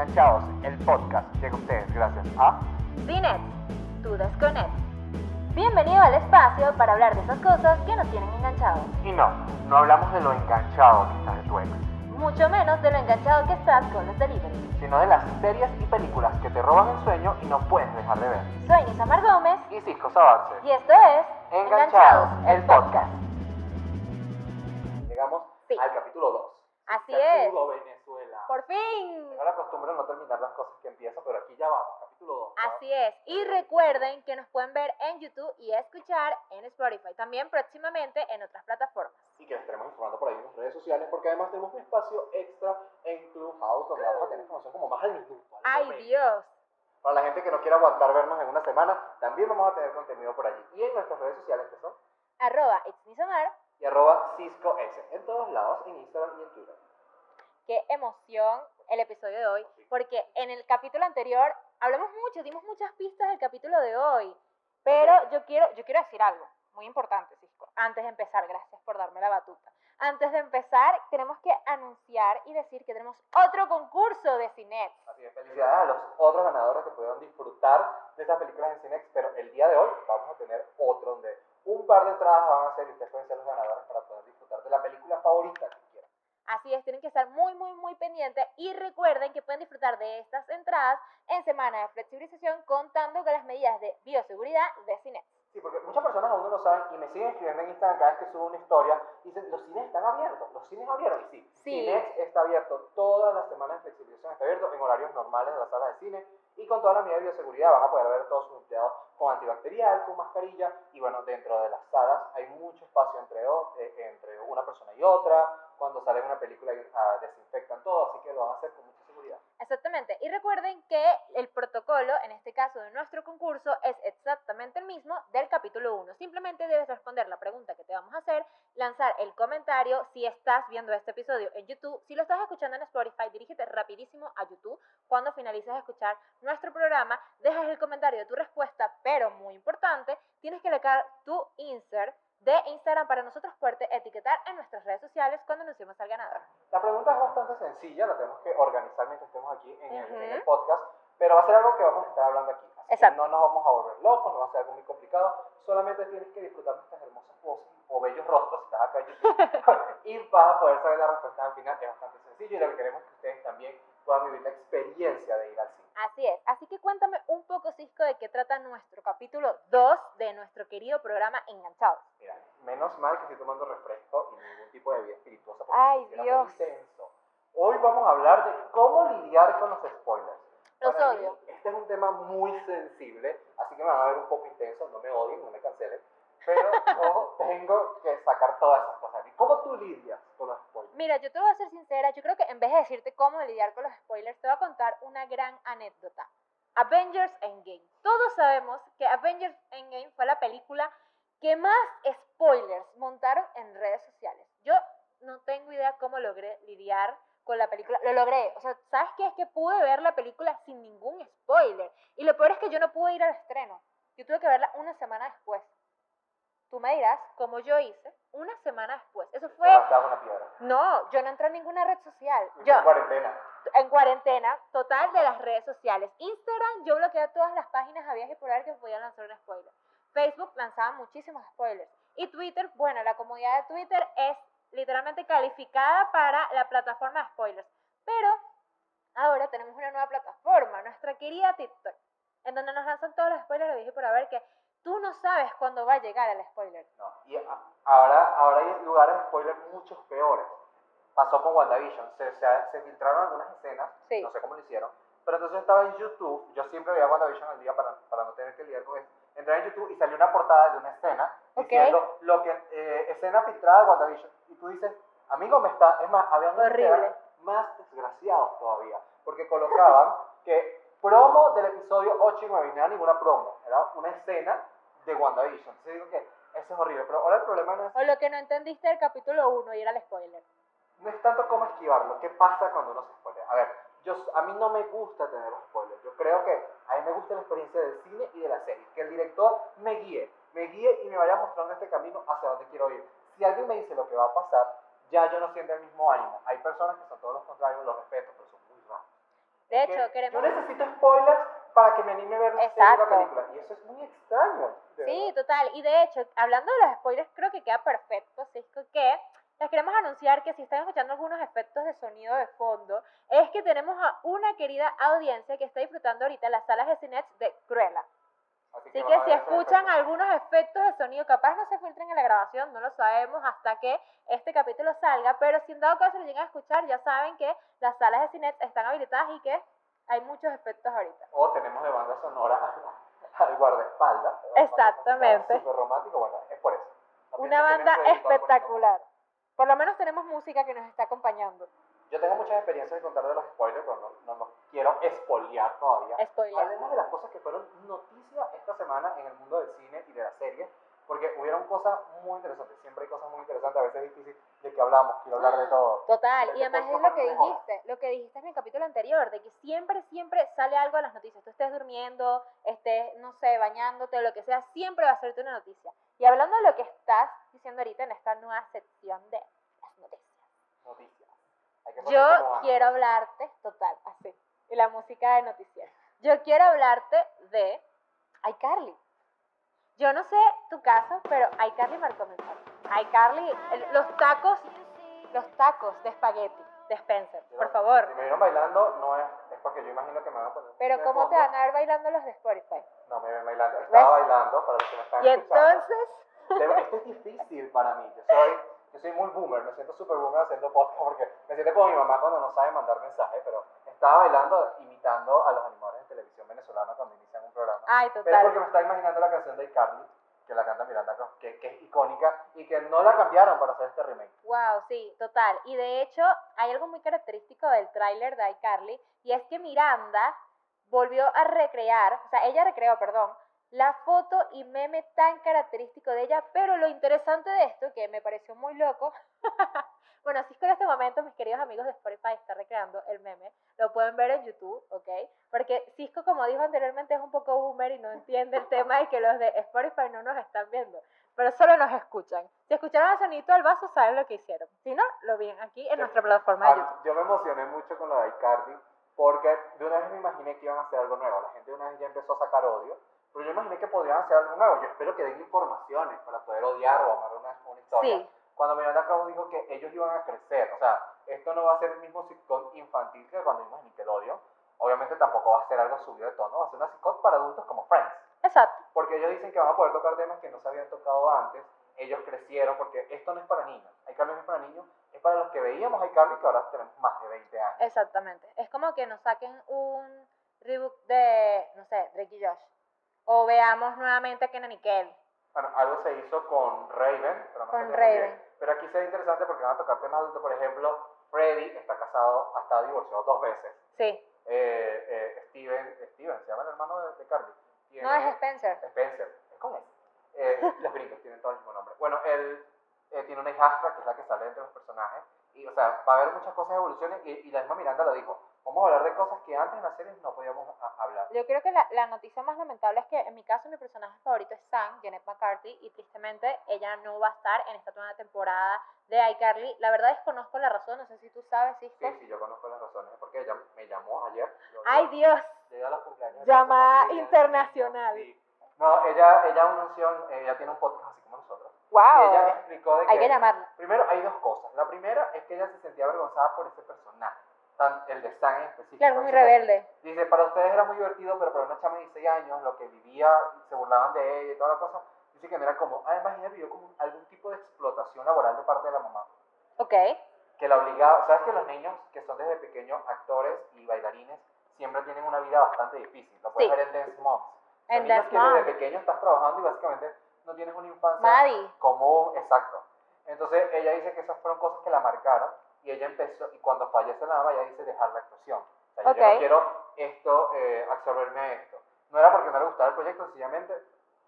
Enganchados, el podcast llega a ustedes gracias a Cinet, tu Desconet. Bienvenido al espacio para hablar de esas cosas que nos tienen enganchados. Y no, no hablamos de lo enganchado que estás de tu ex, Mucho menos de lo enganchado que estás con los deliveries. sino de las series y películas que te roban el sueño y no puedes dejar de ver. Soy Nisamar Gómez Y Cisco Sabarce. y esto es Enganchados, el podcast. Llegamos Sí. al capítulo 2. Así es. Por fin. Tengo la costumbre de no terminar las cosas que empiezo, pero aquí ya vamos, capítulo 2. Así es. Y recuerden que nos pueden ver en YouTube y escuchar en Spotify. También próximamente en otras plataformas. y que les estaremos informando por ahí en las redes sociales, porque además tenemos un espacio extra en Clubhouse donde vamos a tener información como más al minuto. al Ay. Dios. Para la gente que no quiera aguantar vernos en una semana, también vamos a tener contenido por allí. Y en nuestras redes sociales que son Arroba It's Nisamar. y arroba Cisco S, en todos lados, en Instagram y en Twitter. Qué emoción el episodio de hoy. Porque en el capítulo anterior hablamos mucho, dimos muchas pistas del capítulo de hoy. Pero yo quiero, yo quiero decir algo muy importante, Cisco. Antes de empezar, gracias por darme la batuta. Antes de empezar, tenemos que anunciar y decir que tenemos otro concurso de Cinet. Así que felicidades a los otros ganadores que pudieron disfrutar de estas películas en Cinex, pero el día de hoy vamos a tener otro donde un par de entradas van a ser y ustedes pueden ser los ganadores para poder disfrutar de la película favorita. Así es, tienen que estar muy, muy, muy pendientes y recuerden que pueden disfrutar de estas entradas en semana de flexibilización contando con las medidas de bioseguridad de Cinet. Sí, porque muchas personas aún no lo saben y me siguen escribiendo en Instagram cada vez que subo una historia dicen, los cines están abiertos, los cines abrieron. Y sí, Sí. Cinex está abierto todas las semanas de flexibilización, está abierto en horarios normales de las salas de cine y con toda la medida de bioseguridad van a poder ver todos sus empleados con antibacterial, con mascarilla y bueno, dentro de las salas hay mucho espacio entre, eh, entre una persona y otra, cuando sale una película ah, desinfectan todo, así que lo van a hacer con mucha seguridad. Exactamente. Y recuerden que el protocolo, en este caso de nuestro concurso, es exactamente el mismo del capítulo 1. Simplemente debes responder la pregunta que te vamos a hacer, lanzar el comentario si estás viendo este episodio en YouTube. Si lo estás escuchando en Spotify, dirígete rapidísimo a YouTube. Cuando finalices de escuchar nuestro programa, dejas el comentario de tu respuesta, pero muy importante, tienes que colocar tu insert de Instagram para nosotros poderte etiquetar en nuestras redes sociales cuando anunciemos al ganador. La pregunta es bastante sencilla, la tenemos que organizar mientras estemos aquí en, el, en el podcast, pero va a ser algo que vamos a estar hablando aquí. Exacto. no nos vamos a volver locos, no va a ser algo muy complicado, solamente tienes que disfrutar nuestras hermosas voces o bellos rostros si estás acá en YouTube y vas a poder saber la respuesta al final, es bastante sencillo y lo que queremos es que ustedes también puedan vivir la experiencia de ir al cine. Así es. Así que cuéntame un poco, Cisco, de qué trata nuestro capítulo 2 de nuestro querido programa Enganchados. Mira, menos mal que estoy tomando refresco y ningún tipo de bebida espirituosa porque Ay, Dios. muy. Hoy vamos a hablar de cómo lidiar con los spoilers. Los Para mí, odio. Este es un tema muy sensible, así que me van a ver un poco intenso, no me odien, no me cancelen, pero yo tengo que sacar todas esas cosas. ¿Y cómo tú lidias con los spoilers? Mira, yo te voy a ser sincera, yo creo que en vez de decirte cómo lidiar con los spoilers, te voy a contar una gran anécdota. Avengers Endgame. Todos sabemos que Avengers Endgame fue la película que más spoilers montaron en redes sociales. Yo no tengo idea cómo logré lidiar con la película. Lo logré. O sea, ¿sabes qué? Es que pude ver la película sin ningún spoiler. Y lo peor es que yo no pude ir al estreno. Yo tuve que verla una semana después. Tú me dirás, como yo hice, una semana después. Eso fue... Levantabas una piedra. No, yo no entré en ninguna red social. Yo en cuarentena. en cuarentena total de las redes sociales. Instagram, yo bloqueé todas las páginas había y por que podían lanzar un spoiler. Facebook lanzaba muchísimos spoilers. Y Twitter, bueno, la comunidad de Twitter es literalmente calificada para la plataforma de spoilers. Pero ahora tenemos una nueva plataforma, nuestra querida TikTok, en donde nos lanzan todos los spoilers de y por haber que tú no sabes cuándo va a llegar el spoiler. No. Y ahora, ahora hay lugares de spoilers muchos peores. Pasó con WandaVision, se, se, se filtraron algunas escenas, Sí. no sé cómo lo hicieron, pero entonces estaba en YouTube, yo siempre veía WandaVision al día para, para no tener que lidiar con eso. Entré en YouTube y salió una portada de una escena Ok. diciendo lo que, eh, escena filtrada de WandaVision. Y tú dices, amigo, me está, es más, que Horrible. más desgraciados todavía, porque colocaban que promo del episodio 8 y 9, y no era ninguna promo, era una escena de WandaVision. Entonces digo que eso es horrible, pero ahora el problema no es O lo que no entendiste del capítulo 1 y era el spoiler. no es tanto cómo esquivarlo, qué pasa cuando uno se spoilea. A ver, yo, a mí no me gusta tener los spoilers. Yo creo que a mí me gusta la experiencia del cine y de la serie. Que el director me guíe, me guíe y me vaya mostrando este camino hacia donde quiero ir. Si alguien me dice lo que va a pasar, ya yo no siento el mismo ánimo. Hay personas que son todos los contrarios, los respeto, pero son muy raros. De Que hecho, queremos... Yo necesito spoilers para que me anime a ver la película. Y eso es muy extraño. Sí, total. Y de hecho, hablando de los spoilers, creo que queda perfecto, Cisco, que les queremos anunciar que si están escuchando algunos efectos de sonido de fondo, es que tenemos a una querida audiencia que está disfrutando ahorita las salas de cine de Cruella. Así Así van que si escuchan algunos efectos de sonido, capaz no se filtren en la grabación, no lo sabemos hasta que este capítulo salga, pero si en dado caso lo llegan a escuchar, ya saben que las salas de cine están habilitadas y que hay muchos efectos ahorita. O tenemos de banda sonora al guardaespaldas. Exactamente. Súper romántico, bueno, es por eso. No Una que banda espectacular. Por lo menos tenemos música que nos está acompañando. Yo tengo muchas experiencias de contar de los spoilers, pero no, no, no quiero espolear todavía. Spoiler. Hablemos de las cosas que fueron noticia esta semana en el mundo del cine y de las series, porque hubieron cosas muy interesantes. Siempre hay cosas muy interesantes, a veces es difícil de que hablamos, quiero hablar de todo. Total, y además es lo que dijiste, lo que dijiste en el capítulo anterior, de que siempre, siempre sale algo en las noticias. Tú estés durmiendo, estés, no sé, bañándote o lo que sea, siempre va a serte una noticia. Y hablando de lo que estás diciendo ahorita en esta nueva sección de las noticias. Noticias. Yo quiero hablarte, total, así, y la música de noticias. Yo quiero hablarte de iCarly. Yo no sé tu caso, pero iCarly marcó mi iCarly, los tacos, los tacos de espagueti de Spencer, Yo- por favor. Si me vieron bailando, no es, es porque yo imagino que me van a poner. Pero ¿cómo te van a ver bailando los de Spotify? No me ven bailando. Estaba bailando para los que me están Y escuchando. entonces, De- Esto es difícil para mí. Yo soy, yo soy muy boomer, me siento súper boomer haciendo podcast porque me siento como mi mamá cuando no sabe mandar mensajes, pero estaba bailando imitando a los animadores de televisión venezolana cuando inician un programa. ay, Pero es porque total. me estaba imaginando la canción de iCarly, que la canta Miranda Cross, que, que es icónica y que no la cambiaron para hacer este remake. Wow, sí, total. Y de hecho, hay algo muy característico del tráiler de iCarly, y es que Miranda volvió a recrear, o sea, ella recreó, perdón, la foto y meme tan característico de ella, pero lo interesante de esto, que me pareció muy loco, bueno, así es que en este momento mis queridos amigos de Spotify están recreando el meme, lo pueden ver en YouTube, ¿ok? Porque Cisco, como dijo anteriormente, es un poco boomer y no entiende el tema de que los de Spotify no nos están viendo, pero solo nos escuchan. Si escucharon el sonito del vaso, saben lo que hicieron. Si no, lo ven aquí en nuestra plataforma de Ah, YouTube. yo me emocioné mucho con lo de iCarly porque de una vez me imaginé que iban a hacer algo nuevo. La gente de una vez ya empezó a sacar odio, pero yo imaginé que podrían hacer algo nuevo. Yo espero que den informaciones para poder odiar o amar una, una historia. Sí, Cuando Miranda Cross dijo que ellos iban a crecer, o sea, esto no va a ser el mismo sitcom infantil que cuando vimos Nickelodeon. Obviamente tampoco va a ser algo subido de tono, va a ser una sitcom para adultos como Friends. exacto. Porque ellos dicen que van a poder tocar temas que no se habían tocado antes. Ellos crecieron porque esto no es para niños. iCarly no es para niños, es para los que veíamos iCarly que ahora tenemos más de 20 años. Exactamente. Es como que nos saquen un reboot de, no sé, Drake y Josh. O veamos nuevamente a Kenan y Kel. Bueno, algo se hizo con Raven, pero no Con Raven. Pero aquí será interesante porque van a tocar temas adultos. Por ejemplo, Freddy está casado, ha estado divorciado dos veces. Sí. Eh, eh, Steven, Steven, se llama el hermano de, de Carly. No es Spencer. Spencer, es con ese. Eh, los gringos tienen todo el mismo nombre. Bueno, él eh, tiene una hijastra que es la que sale entre los personajes. Y, o sea, va a haber muchas cosas evoluciones. Y, y la misma Miranda lo dijo. Vamos a hablar de cosas que antes en las series no podíamos hablar. Yo creo que la, la noticia más lamentable es que en mi caso mi personaje favorito es Sam, Janet McCarthy, y tristemente ella no va a estar en esta nueva temporada de iCarly. La verdad desconozco la razón, no sé si tú sabes, Cisco. Sí, sí, yo conozco las razones. Porque ella me llamó ayer. Ay Dios, a los cumpleaños. Llamada internacional. Sí. No, ella, ella anunció, ella tiene un podcast así como nosotros. Y wow. ella explicó de que, Hay que llamarla. primero hay dos cosas. La primera es que ella se sentía avergonzada por ese personaje, tan, el de Stan en específico. Claro, muy rebelde. Dice, para ustedes era muy divertido, pero para una chama de 16 años, lo que vivía, se burlaban de ella y toda la cosa, dice que no era como, además ella vivió como algún tipo de explotación laboral de parte de la mamá, Ok. que la obligaba, sabes que los niños que son desde pequeños actores y bailarines siempre tienen una vida bastante difícil, lo puedes Sí. ver en Dance Moms. En Dance que desde Moms. pequeño estás trabajando y básicamente no tienes una infancia Maddie. común, exacto. Entonces ella dice que esas fueron cosas que la marcaron y ella empezó, y cuando fallece la mamá, ella dice dejar la actuación. O sea, yo Ok. no quiero esto, eh, absorberme a esto. No era porque no le gustaba el proyecto, sencillamente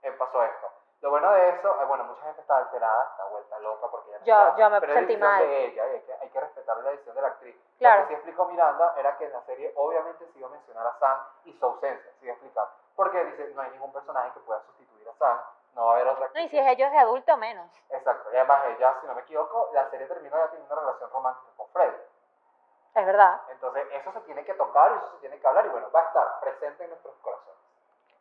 eh, pasó esto. Lo bueno de eso, eh, bueno, mucha gente está alterada, está vuelta loca porque ella no Yo- yo me pero sentí mal. de ella, hay que, hay que respetar la decisión de la actriz. Claro. Lo que sí explicó Miranda era que en la serie obviamente se iba a mencionar a Sam y su ausencia, se iba a explicar. Porque dice, no hay ningún personaje que pueda sustituir a Sam, no va a haber otra No, actriz. y si es ellos de adulto, menos. Exacto, y además ella, si no me equivoco, la serie terminó ya teniendo una relación romántica Freddy. Es verdad. Entonces, eso se tiene que tocar y eso se tiene que hablar y bueno, va a estar presente en nuestros corazones.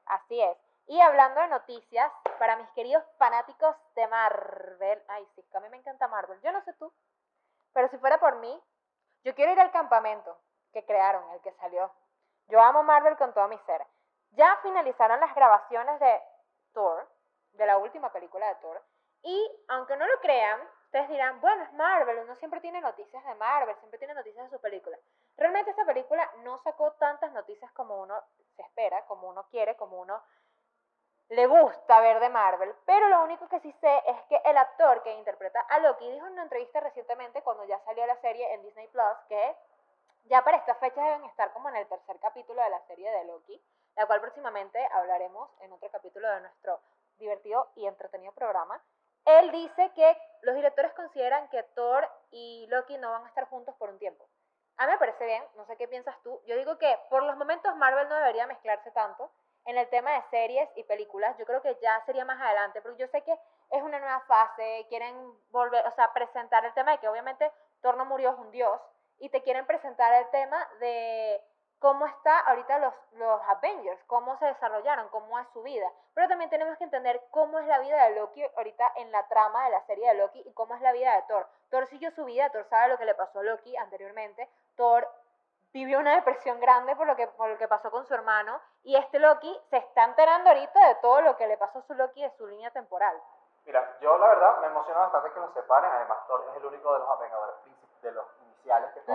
Así es. Y hablando de noticias, para mis queridos fanáticos de Marvel, ay sí, a mí me encanta Marvel, yo no sé tú, pero si fuera por mí, yo quiero ir al campamento que crearon, el que salió. Yo amo Marvel con todo mi ser. Ya finalizaron las grabaciones de Thor, de la última película de Thor, y aunque no lo crean, ustedes dirán, bueno, es Marvel, uno siempre tiene noticias de Marvel, siempre tiene noticias de su película. Realmente esta película no sacó tantas noticias como uno se espera, como uno quiere, como uno le gusta ver de Marvel, pero lo único que sí sé es que el actor que interpreta a Loki dijo en una entrevista recientemente cuando ya salió la serie en Disney Plus que ya para esta fecha deben estar como en el tercer capítulo de la serie de Loki, la cual próximamente hablaremos en otro capítulo de nuestro divertido y entretenido programa. Él dice que los directores consideran que Thor y Loki no van a estar juntos por un tiempo. A mí me parece bien, no sé qué piensas tú. Yo digo que por los momentos Marvel no debería mezclarse tanto en el tema de series y películas, yo creo que ya sería más adelante, porque yo sé que es una nueva fase, quieren volver, o sea, presentar el tema de que obviamente Thor no murió, es un dios, y te quieren presentar el tema de cómo está ahorita los, los Avengers, cómo se desarrollaron, cómo es su vida. Pero también tenemos que entender cómo es la vida de Loki ahorita en la trama de la serie de Loki y cómo es la vida de Thor. Thor siguió su vida, Thor sabe lo que le pasó a Loki anteriormente, Thor vivió una depresión grande por lo que por lo que pasó con su hermano y este Loki se está enterando ahorita de todo lo que le pasó a su Loki de su línea temporal. Mira, yo la verdad me emociona bastante que los separen, además Thor es el único de los Vengadores de los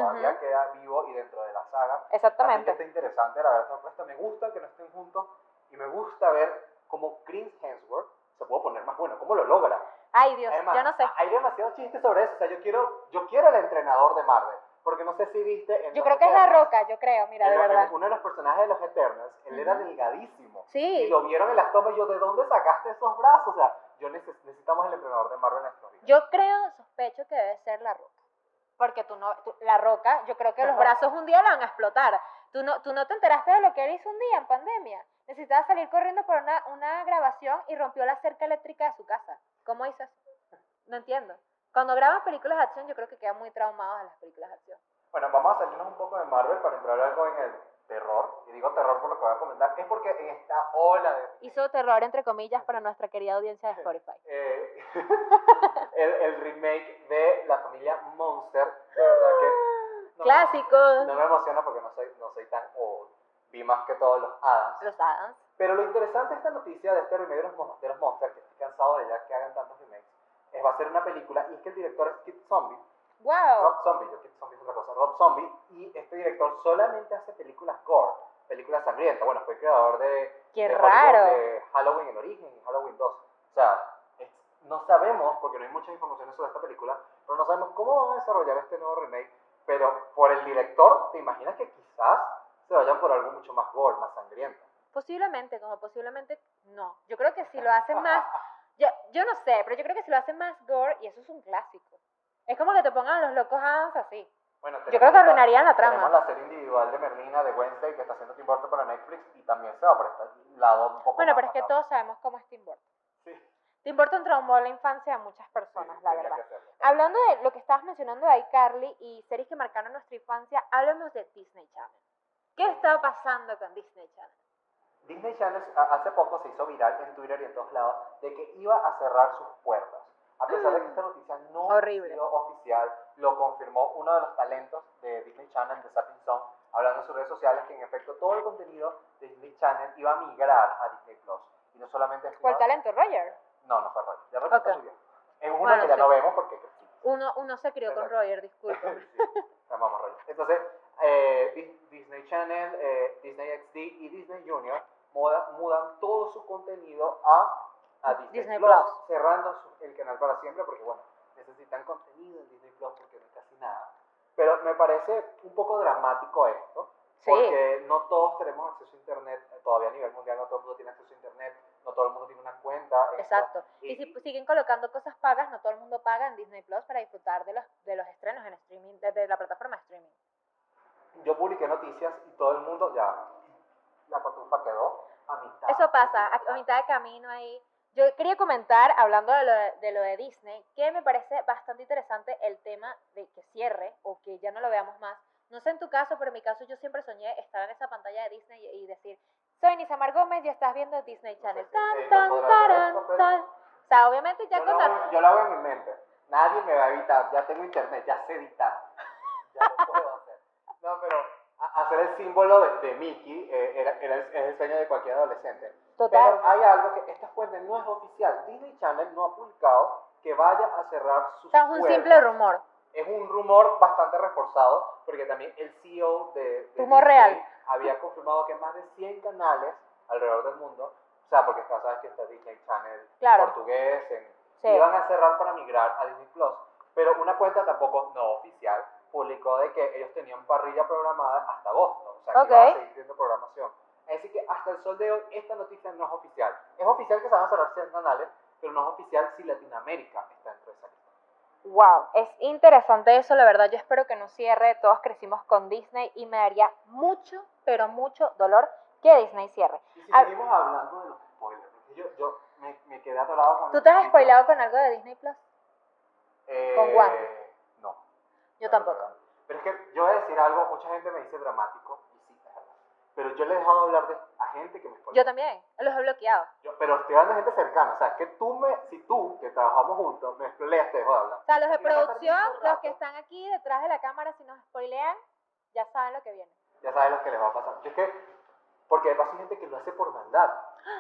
todavía queda vivo y dentro de la saga. Exactamente. Así que está interesante, la verdad, esta me gusta que no estén juntos y me gusta ver cómo Chris Hemsworth se puede poner más bueno, cómo lo logra. Ay Dios, Además, yo no sé. Hay demasiados chistes sobre eso, o sea, yo quiero, yo quiero el entrenador de Marvel. Porque no sé si viste. En Yo creo que es la roca, yo creo, mira, de verdad. uno de los personajes de los Eternals, él era delgadísimo. Sí. Y lo vieron en las tomas y yo, ¿de dónde sacaste esos brazos? O sea, yo neces- necesitamos el entrenador de Marvel en estos días. Yo creo, sospecho que debe ser la roca. Porque tú no, tú- la roca, yo creo que los brazos un día la van a explotar. Tú no, tú no te enteraste de lo que él hizo un día en pandemia. Necesitaba salir corriendo por una, una grabación y rompió la cerca eléctrica de su casa. ¿Cómo hizo eso? No entiendo. Cuando graban películas de acción, yo creo que quedan muy traumados de las películas de acción. Bueno, vamos a salirnos un poco de Marvel para entrar algo en el terror. Y digo terror por lo que voy a comentar. Es porque en esta ola de Hizo terror, entre comillas, para nuestra querida audiencia de Spotify. eh, el, el remake de la familia Monster, de verdad que no, Clásicos. no me emociona porque no soy, no soy tan old. Vi más que todos los Adams. Los Adams. Pero lo interesante de esta noticia de este remake de los, de los Monster, que estoy cansado de ya que hagan tantos remakes, es va a ser una película y es que el director es Kid Zombie. ¡Wow! Rob Zombie, yo Kid Zombie es otra cosa. Rob Zombie y este director solamente hace películas gore, películas sangrientas. Bueno, fue el creador de ¡Qué de raro! de Halloween en origen y Halloween 2. O sea, es- no sabemos, porque no hay muchas informaciones sobre esta película, pero no sabemos cómo van a desarrollar este nuevo remake. Pero por el director, ¿te imaginas que quizás se vayan por algo mucho más gore, más sangriento? Posiblemente, como posiblemente no. Yo creo que si lo hacen más, yo, yo no sé, pero yo creo que si lo hacen más gore, y eso es un clásico. Es como que te pongan a los locos Adams así. Bueno, Yo creo que arruinarían la trama. Tenemos la serie individual de Merlina de Wednesday que está haciendo Tim Burton para Netflix y también se va por este lado un poco Bueno, más pero es que todos sabemos cómo es Tim Burton. Sí, Tim Burton traumó la infancia de muchas personas, sí, la verdad. Hablando de lo que estabas mencionando de iCarly y series que marcaron nuestra infancia, hablemos de Disney Channel. ¿Qué estaba pasando con Disney Channel? Disney Channel a- hace poco se hizo viral en Twitter y en todos lados de que iba a cerrar sus puertas. A pesar de que esta noticia no Horrible. oficial, lo confirmó uno de los talentos de Disney Channel, de Sapping Song, hablando en sus redes sociales que en efecto todo el contenido de Disney Channel iba a migrar a Disney Plus. Y no solamente ¿Fue el iba- talento, Roger? No, no fue Roger. Ya Roger está Ok. muy bien. Es uno Bueno, que ya sí. no vemos porque. Uno, uno se crió con Exacto. Roger, disculpe. Sí, te amamos, Roger. Entonces, eh, Dis- Disney Channel, eh, Disney XD y Disney Junior muda- mudan todo su contenido a, a Disney, Disney Plus, Plus. cerrando el canal para siempre porque, bueno, necesitan contenido en Disney Plus porque no hay casi nada. Pero me parece un poco dramático esto, Sí. porque no todos tenemos acceso a Internet, eh, todavía a nivel mundial no todo el mundo tiene acceso a Internet, no todo el mundo tiene una cuenta. esto. Exacto. Y si pues, siguen colocando cosas pagas, no todo el mundo paga en Disney Plus para disfrutar de los, de los estrenos en streaming, desde la plataforma de streaming. Yo publiqué noticias y todo el mundo ya, la cotufa quedó a mitad. Eso pasa, a, a mitad de camino ahí. Yo quería comentar, hablando de lo de, de lo de Disney, que me parece bastante interesante el tema de que cierre o que ya no lo veamos más No sé en tu caso, pero en mi caso yo siempre soñé estar en esa pantalla de Disney y, y decir, soy Nisamar Gómez y estás viendo Disney Channel. sé si Tan, tan, podrá hacer taran, esto, pero- tan. O sea, obviamente ya yo, con lo la- hago, yo lo hago en mi mente. Nadie me va a evitar. Ya tengo internet, ya sé editar. Ya lo puedo hacer. No, pero hacer el símbolo de, de Mickey eh, era, era el- es el sueño de cualquier adolescente. Total. Pero hay algo que esta fuente no es oficial. Disney Channel no ha publicado que vaya a cerrar sus O sea, es un puertas. simple rumor. Es un rumor bastante reforzado, porque también el CEO de, de Disney real. había confirmado que más de 100 canales alrededor del mundo, o sea, porque está, sabes que está Disney Channel Claro. portugués, en, Sí. iban a cerrar para migrar a Disney Plus, pero una cuenta tampoco no oficial publicó de que ellos tenían parrilla programada hasta agosto, o sea, que Ok. iban a seguir viendo programación. Así que hasta el sol de hoy esta noticia no es oficial. Es oficial que se van a cerrar 100 canales, pero no es oficial si Latinoamérica está dentro de esa lista. Wow, es interesante eso, la verdad. Yo espero que no cierre. Todos crecimos con Disney y me daría mucho, pero mucho dolor que Disney cierre. Y si A- seguimos hablando de los spoilers, yo, yo me, me quedé atorado con... ¿Tú te has spoilado con algo de Disney Plus? Eh, con Juan? No. Yo tampoco. Pero es que yo voy a decir algo, mucha gente me dice dramático, y sí, es verdad. Pero yo le he dejado hablar de, a gente que me spoilea. Yo también, los he bloqueado. Yo- pero estoy hablando de gente cercana, o sea, que tú me, si tú, que trabajamos juntos, me spoileas, te dejo de hablar. O sea, los de a producción, los que están aquí detrás de la cámara, si nos spoilean, ya saben lo que viene. Ya sabes lo que les va a pasar. Yo es que, porque de paso hay gente que lo hace por maldad.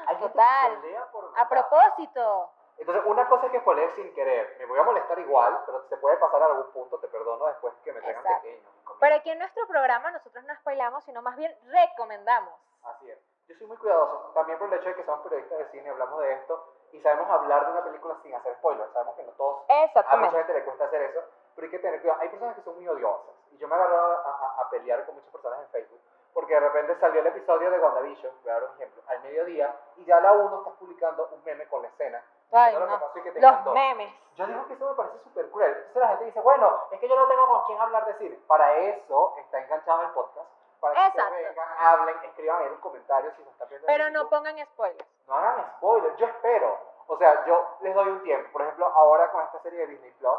Hay gente Total. que spoilea por A maldad. propósito, Entonces, una cosa es que spoilees sin querer. Me voy a molestar igual, pero se puede pasar a algún punto, te perdono después que me tengan Exacto. pequeño. pero aquí en nuestro programa nosotros no spoilamos, sino más bien recomendamos. Así es. Yo soy muy cuidadoso, también por el hecho de que somos periodistas de cine, hablamos de esto y sabemos hablar de una película sin hacer spoilers. Sabemos que no todos, a mucha gente le cuesta hacer eso, pero hay que tener cuidado. Hay personas que son muy odiosas y yo me he agarrado a, a- a pelear con muchas personas en Facebook porque de repente salió el episodio de WandaVision, voy a dar un ejemplo, al mediodía y ya a la 1 estás publicando un meme con la escena. Ay, no. que te Los encantó. memes. Yo digo que eso me parece súper cruel. Entonces la gente dice, bueno, es que yo no tengo con quién hablar de cine. Para eso está enganchado el podcast. Para que ustedes Exacto. vengan, hablen, escriban en los comentarios si se están viendo. en Pero no pongan spoilers. No hagan spoilers, yo espero. O sea, yo les doy un tiempo. Por ejemplo, ahora con esta serie de Disney Plus,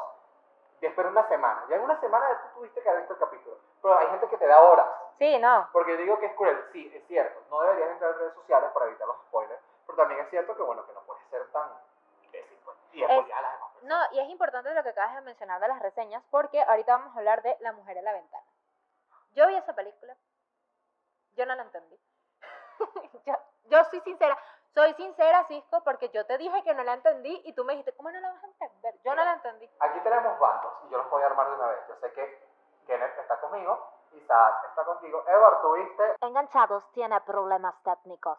yo espero una semana. Ya en una semana tú tuviste que haber visto el capítulo. Pero hay gente que te da horas. Sí, no. Porque yo digo que es cruel, sí, es cierto. No deberías entrar en redes sociales para evitar los spoilers. Pero también es cierto que, bueno, que no puedes ser tan y Es- spoilear a las demás personas. No, y es importante lo que acabas de mencionar de las reseñas, porque ahorita vamos a hablar de La Mujer en la Ventana. Yo vi esa película, yo no la entendí. yo, yo soy sincera, soy sincera, Cisco, porque yo te dije que no la entendí y tú me dijiste, ¿cómo no la vas a entender? Yo no la entendí. Aquí tenemos bandos y yo los voy a armar de una vez. Yo sé que Kenneth está conmigo, Isaac está contigo. Edward, tuviste. Enganchados tiene problemas técnicos.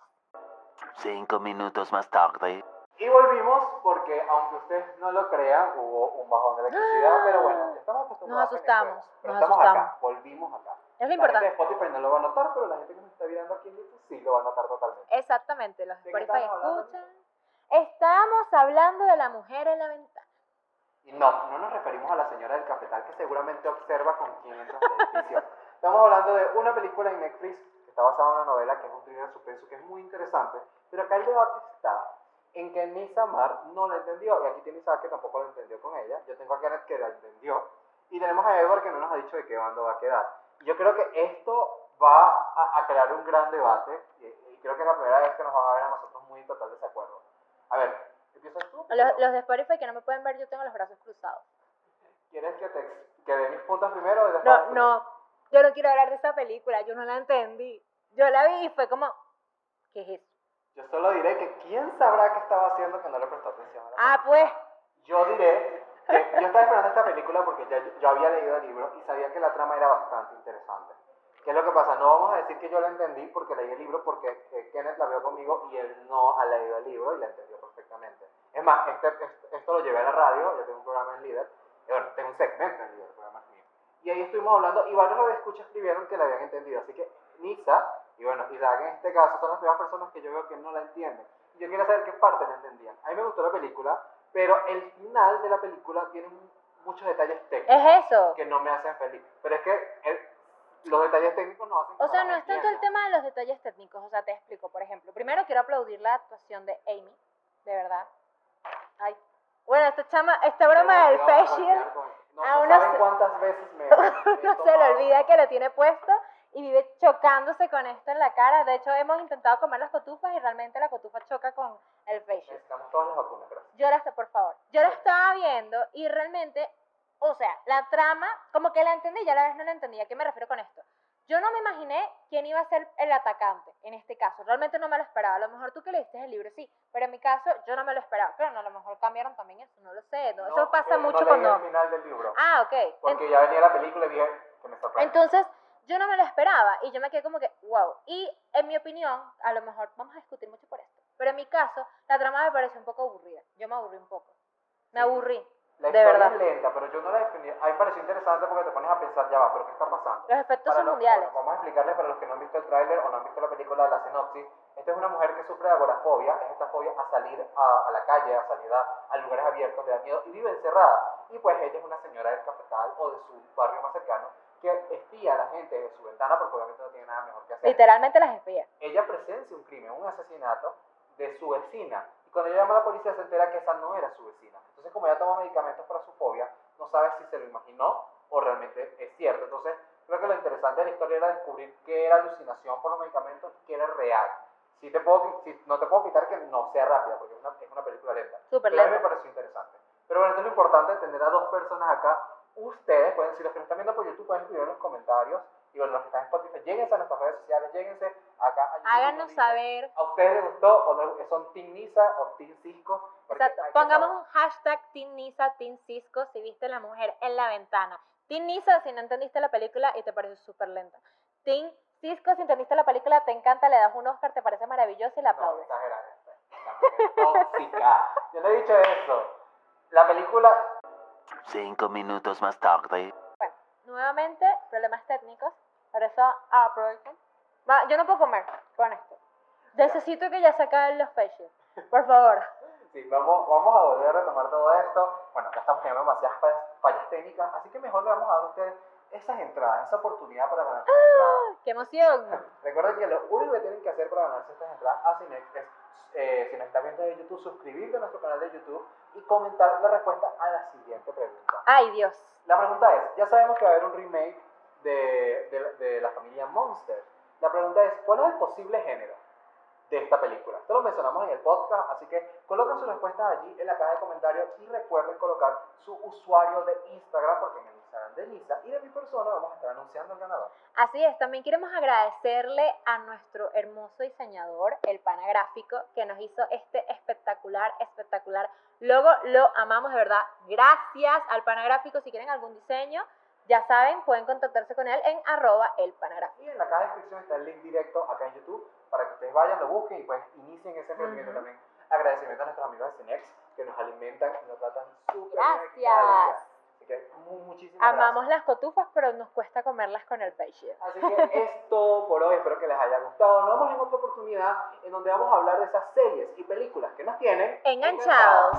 Cinco minutos más tarde. Y volvimos porque, aunque ustedes no lo crean, hubo un bajón de electricidad, pero bueno, estamos acostumbrados. Nos a Venezuela. asustamos, Pero nos estamos asustamos. acá, volvimos acá. Es lo La gente importante. de Spotify no lo va a notar, pero la gente que nos está viendo aquí en YouTube sí lo va a notar totalmente. Exactamente, los ¿De Spotify escuchan. Estamos hablando de La Mujer en la Ventana. Y no, no nos referimos a la señora del cafetal que seguramente observa con quién entra al edificio. Estamos hablando de una película en Netflix que está basada en una novela que es un thriller suspenso que es muy interesante, pero acá el debate está en que Nisa Mar no la entendió, y aquí tiene Isaac que tampoco lo entendió con ella, yo tengo a Kenneth que la entendió, y tenemos a Edward que no nos ha dicho de qué bando va a quedar. Yo creo que esto va a, a crear un gran debate, y, y creo que es la primera vez que nos van a ver a nosotros muy en total desacuerdo. A ver, ¿empiezas tú? Los, los de Spotify que no me pueden ver, yo tengo los brazos cruzados. ¿Quieres que, te, que dé mis puntos primero? y después No, no, yo no quiero hablar de esa película, yo no la entendí. Yo la vi y fue como, ¿qué es eso? Yo solo diré que quién sabrá qué estaba haciendo que no le prestó atención. a la Ah, pues, Yo diré que yo estaba esperando esta película porque ya yo había leído el libro y sabía que la trama era bastante interesante. ¿Qué es lo que pasa? No vamos a decir que yo la entendí porque leí el libro porque eh, Kenneth la vio conmigo y él no ha leído el libro y la entendió perfectamente. Es más, este, este- esto lo llevé a la radio, yo tengo un programa en líder, y bueno, tengo un segmento en líder, el programa es mío. Y ahí estuvimos hablando y varios de escucha escribieron que la habían entendido. Así que Nisa, y bueno, Isaac en este caso son las primeras personas que yo veo que no la entienden. Yo quiero saber qué parte la entendían. A mí me gustó la película, pero el final de la película tiene mu- muchos detalles técnicos es eso. que no me hacen feliz. Pero es que el- los detalles técnicos no hacen O sea, no no es tanto el tema de los detalles técnicos, o sea, te explico, por ejemplo. Primero quiero aplaudir la actuación de Amy, de verdad. Ay. Bueno, esta chama, esta broma del con- No, no saben cuántas veces me. no se le olvida que lo tiene puesto y vive chocándose con esto en la cara. De hecho, hemos intentado comer las cotufas y realmente la cotufa choca con el face shield. Necesitamos todas las vacunas, gracias. Yo la por favor. Yo la estaba viendo y realmente, o sea, la trama, como que la entendí, ya a la vez no la entendí. ¿A qué me refiero con esto? Yo no me imaginé quién iba a ser el atacante en este caso. Realmente no me lo esperaba. A lo mejor tú que leíste el libro, sí. Pero en mi caso, yo no me lo esperaba. Claro, no, a lo mejor cambiaron también eso, no lo sé. no, eso No, pasa eh, mucho no leí cuando... el final del libro. Ah, ok. Porque ya venía la película y dije que me sorprende. entonces, yo no me lo esperaba y yo me quedé como que, wow. Y en mi opinión, a lo mejor vamos a discutir mucho por esto, pero en mi caso, la trama me pareció un poco aburrida. Yo me aburrí un poco. Me aburrí. la de historia verdad. es lenta, pero yo no la defendí. A mí me pareció interesante porque te pones a pensar, ya va, pero ¿qué está pasando? Los efectos Para son los- mundiales. vamos a explicarles para los que no han visto el tráiler o no han visto la película, la sinopsis. Esta es una mujer que sufre de agorafobia, es esta fobia a salir a, a la calle, a salir a, a lugares abiertos, le da miedo y vive encerrada. Y pues ella es una señora del cafetal o de su barrio más cercano que espía a la gente de su ventana porque obviamente no tiene nada mejor que hacer. Literalmente las espías. Ella presencia un crimen, un asesinato de su vecina. Y cuando ella llama a la policía se entera que esa no era su vecina. Entonces, como ella toma medicamentos para su fobia, no sabe si se lo imaginó o realmente es cierto. Entonces, creo que lo interesante de la historia era descubrir qué era alucinación por los medicamentos y qué era real. Sí te puedo, sí, no te puedo quitar que no sea rápida, porque es una, es una película lenta. Súper Pero a mí me lenta. pareció interesante. Pero bueno, esto es lo importante, tener a dos personas acá. Ustedes pueden, si los que nos están viendo por YouTube, pueden escribir en los comentarios. Y bueno, los que están en Spotify, lléguense a nuestras redes sociales, lléguense acá a Háganos saber. ¿A ustedes les gustó o no? ¿Son Team Nisa o Team Cisco? Exacto. Pongamos saber. un hashtag Team Nisa, Team Cisco si viste la mujer en la ventana. Team Nisa si no entendiste la película y te pareció súper lenta. Team Cisco si entendiste la película, te encanta, le das un Oscar, te parece maravilloso y la No, aplaudes. exagerar. La mujer tóxica. Yo no he dicho eso. La película Cinco minutos más tarde. Bueno, nuevamente, problemas técnicos. Por eso aprovechen. Va, yo no puedo comer con esto. Necesito que ya se acaben los peixes. Por favor. Sí, vamos, vamos a volver a retomar todo esto. Bueno, ya estamos teniendo demasiadas fallas, fallas técnicas, así que mejor le vamos a dar a ustedes esas entradas, esa oportunidad para ganarse las entradas. ¡Qué emoción! Recuerden que lo único que tienen que hacer para ganarse estas entradas a Cinex es, eh, si nos están viendo de YouTube, suscribirte a nuestro canal de YouTube y comentar la respuesta a la siguiente pregunta. ¡Ay, Dios! La pregunta es, ya sabemos que va a haber un remake de, de, de la familia Monster. La pregunta es, ¿cuál es el posible género de esta película? Esto lo mencionamos en el podcast, así que coloquen sus respuestas allí en la caja de comentarios y recuerden colocar su usuario de Instagram, porque en el Instagram de Lisa y de mi persona vamos a estar anunciando al ganador. Así es, también queremos agradecerle a nuestro hermoso diseñador, el pana gráfico, que nos hizo este espectacular, espectacular logo. Lo amamos de verdad. Gracias al pana gráfico. Si quieren algún diseño, ya saben, pueden contactarse con él en arroba el. Y en la caja de descripción está el link directo acá en YouTube para que ustedes vayan, lo busquen y pues inicien ese emprendimiento también. Agradecimiento a nuestros amigos de Cinex que nos alimentan y nos tratan súper bien Gracias. Así que mu- muchísimas Amamos gracias. las cotufas, pero nos cuesta comerlas con el peixe. Así que es todo por hoy, espero que les haya gustado. Nos vemos en otra oportunidad en donde vamos a hablar de esas series y películas que nos tienen Enganchados.